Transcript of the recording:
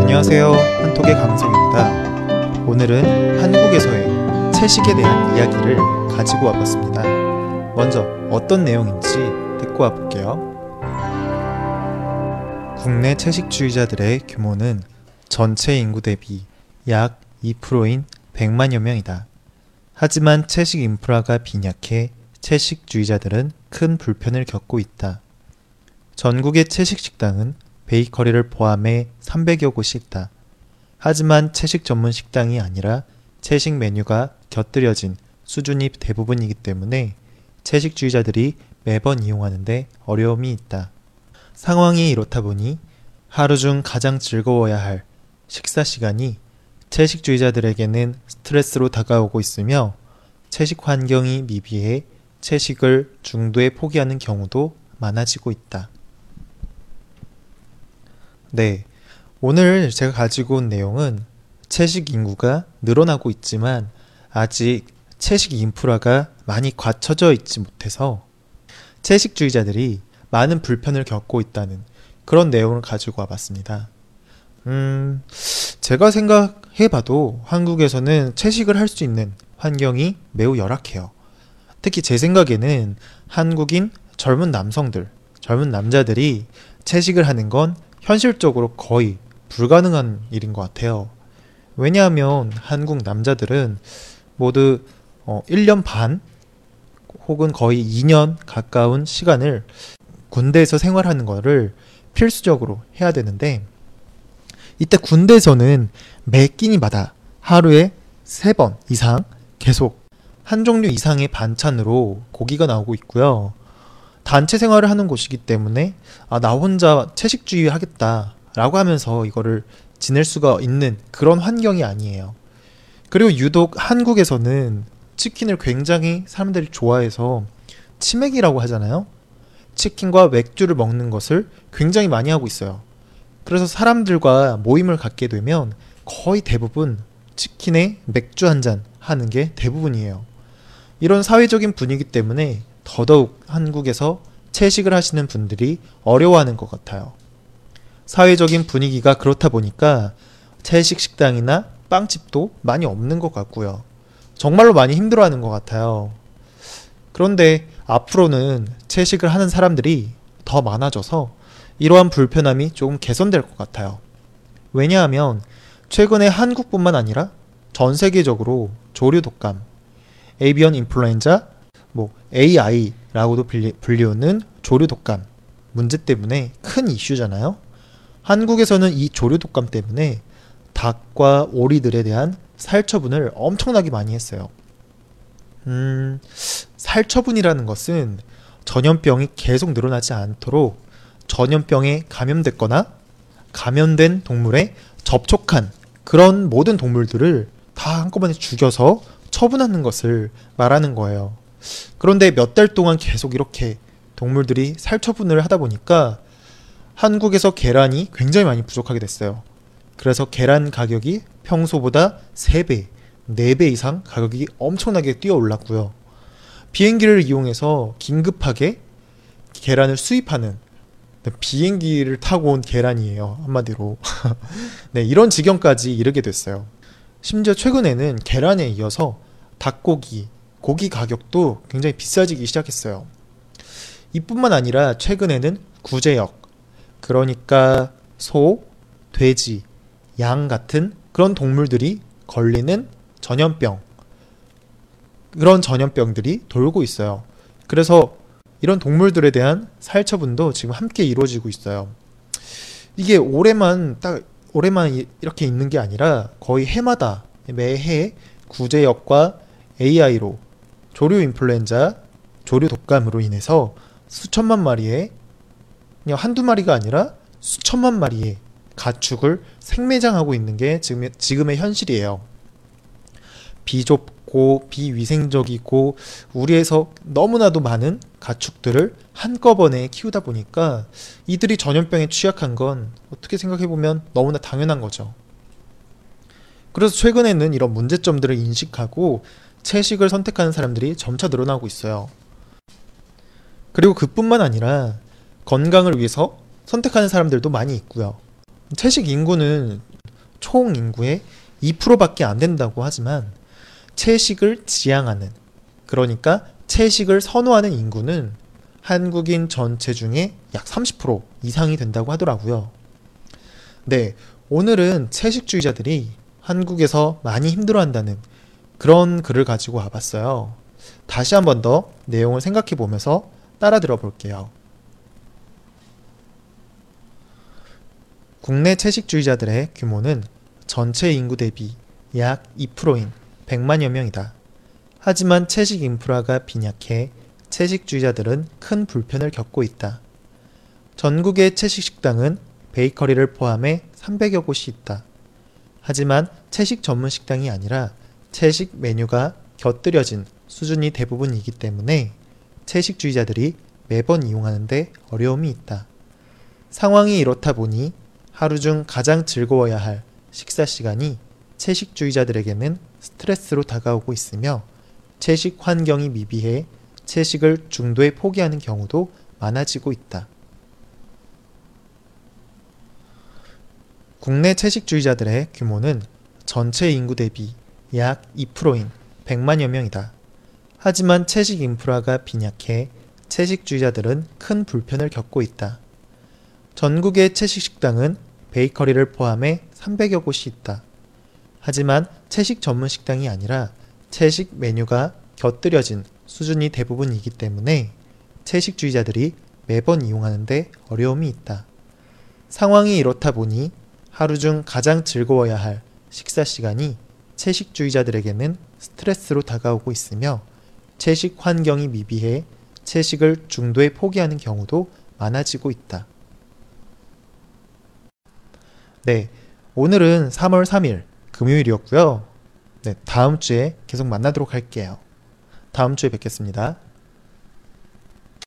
안녕하세요. 한톡의 강성입니다. 오늘은 한국에서의 채식에 대한 이야기를 가지고 와봤습니다. 먼저 어떤 내용인지 듣고 와볼게요. 국내 채식주의자들의 규모는 전체 인구 대비 약 2%인 100만여 명이다. 하지만 채식 인프라가 빈약해 채식주의자들은 큰 불편을 겪고 있다. 전국의 채식 식당은 베이커리를 포함해 300여 곳이 있다. 하지만 채식 전문 식당이 아니라 채식 메뉴가 곁들여진 수준이 대부분이기 때문에 채식주의자들이 매번 이용하는데 어려움이 있다. 상황이 이렇다 보니 하루 중 가장 즐거워야 할 식사 시간이 채식주의자들에게는 스트레스로 다가오고 있으며 채식 환경이 미비해 채식을 중도에 포기하는 경우도 많아지고 있다. 네. 오늘 제가 가지고 온 내용은 채식 인구가 늘어나고 있지만 아직 채식 인프라가 많이 갖춰져 있지 못해서 채식주의자들이 많은 불편을 겪고 있다는 그런 내용을 가지고 와봤습니다. 음, 제가 생각 해봐도 한국에서는 채식을 할 수 있는 환경이 매우 열악해요. 특히 제 생각에는 한국인 젊은 남성들, 젊은 남자들이 채식을 하는 건 현실적으로 거의 불가능한 일인 것 같아요. 왜냐하면 한국 남자들은 모두 어, 1년 반 혹은 거의 2년 가까운 시간을 군대에서 생활하는 거를 필수적으로 해야 되는데 이때 군대에서는 매 끼니마다 하루에 3번 이상 계속 한 종류 이상의 반찬으로 고기가 나오고 있고요. 단체 생활을 하는 곳이기 때문에 아, 나 혼자 채식주의 하겠다라고 하면서 이거를 지낼 수가 있는 그런 환경이 아니에요. 그리고 유독 한국에서는 치킨을 굉장히 사람들이 좋아해서 치맥이라고 하잖아요. 치킨과 맥주를 먹는 것을 굉장히 많이 하고 있어요. 그래서 사람들과 모임을 갖게 되면 거의 대부분 치킨에 맥주 한 잔 하는 게 대부분이에요. 이런 사회적인 분위기 때문에 더더욱 한국에서 채식을 하시는 분들이 어려워하는 것 같아요. 사회적인 분위기가 그렇다 보니까 채식 식당이나 빵집도 많이 없는 것 같고요. 정말로 많이 힘들어하는 것 같아요. 그런데 앞으로는 채식을 하는 사람들이 더 많아져서 이러한 불편함이 조금 개선될 것 같아요. 왜냐하면 최근에 한국뿐만 아니라 전 세계적으로 조류 독감, 에이비언 인플루엔자, 뭐 AI라고도 불리우는 조류 독감 문제 때문에 큰 이슈잖아요. 한국에서는 이 조류 독감 때문에 닭과 오리들에 대한 살처분을 엄청나게 많이 했어요. 음, 살처분이라는 것은 전염병이 계속 늘어나지 않도록 전염병에 감염됐거나 감염된 동물에 접촉한 그런 모든 동물들을 다 한꺼번에 죽여서 처분하는 것을 말하는 거예요. 그런데 몇 달 동안 계속 이렇게 동물들이 살처분을 하다 보니까 한국에서 계란이 굉장히 많이 부족하게 됐어요. 그래서 계란 가격이 평소보다 3배, 4배 이상 가격이 엄청나게 뛰어 올랐고요. 비행기를 이용해서 긴급하게 계란을 수입하는 네, 비행기를 타고 온 계란이에요. 한마디로. 네, 이런 지경까지 이르게 됐어요. 심지어 최근에는 계란에 이어서 닭고기, 고기 가격도 굉장히 비싸지기 시작했어요. 이뿐만 아니라 최근에는 구제역, 그러니까 소, 돼지, 양 같은 그런 동물들이 걸리는 전염병, 그런 전염병들이 돌고 있어요. 그래서 이런 동물들에 대한 살처분도 지금 함께 이루어지고 있어요. 이게 올해만 딱 올해만 이렇게 있는 게 아니라 거의 해마다 매해 구제역과 AI로 조류 인플루엔자, 조류 독감으로 인해서 수천만 마리의 그냥 한두 마리가 아니라 수천만 마리의 가축을 생매장하고 있는 게 지금, 지금의 현실이에요. 비좁 고 비위생적이고 우리에서 너무나도 많은 가축들을 한꺼번에 키우다 보니까 이들이 전염병에 취약한 건 어떻게 생각해 보면 너무나 당연한 거죠. 그래서 최근에는 이런 문제점들을 인식하고 채식을 선택하는 사람들이 점차 늘어나고 있어요. 그리고 그뿐만 아니라 건강을 위해서 선택하는 사람들도 많이 있고요. 채식 인구는 총 인구의 2%밖에 안 된다고 하지만 채식을 지향하는 그러니까 채식을 선호하는 인구는 한국인 전체 중에 약 30% 이상이 된다고 하더라고요. 네, 오늘은 채식주의자들이 한국에서 많이 힘들어한다는 그런 글을 가지고 와봤어요. 다시 한 번 더 내용을 생각해 보면서 따라 들어볼게요. 국내 채식주의자들의 규모는 전체 인구 대비 약 2%인 100만여 명이다. 하지만 채식 인프라가 빈약해 채식주의자들은 큰 불편을 겪고 있다. 전국의 채식 식당은 베이커리를 포함해 300여 곳이 있다. 하지만 채식 전문 식당이 아니라 채식 메뉴가 곁들여진 수준이 대부분이기 때문에 채식주의자들이 매번 이용하는데 어려움이 있다. 상황이 이렇다 보니 하루 중 가장 즐거워야 할 식사 시간이 채식주의자들에게는 스트레스로 다가오고 있으며 채식 환경이 미비해 채식을 중도에 포기하는 경우도 많아지고 있다. 국내 채식주의자들의 규모는 전체 인구 대비 약 2%인 100만여 명이다. 하지만 채식 인프라가 빈약해 채식주의자들은 큰 불편을 겪고 있다. 전국의 채식 식당은 베이커리를 포함해 300여 곳이 있다. 하지만 채식 전문 식당이 아니라 채식 메뉴가 곁들여진 수준이 대부분이기 때문에 채식주의자들이 매번 이용하는데 어려움이 있다. 상황이 이렇다 보니 하루 중 가장 즐거워야 할 식사 시간이 채식주의자들에게는 스트레스로 다가오고 있으며 채식 환경이 미비해 채식을 중도에 포기하는 경우도 많아지고 있다. 네, 오늘은 3월 3일 금요일이었고요. 네, 다음 주에 계속 만나도록 할게요. 다음 주에 뵙겠습니다.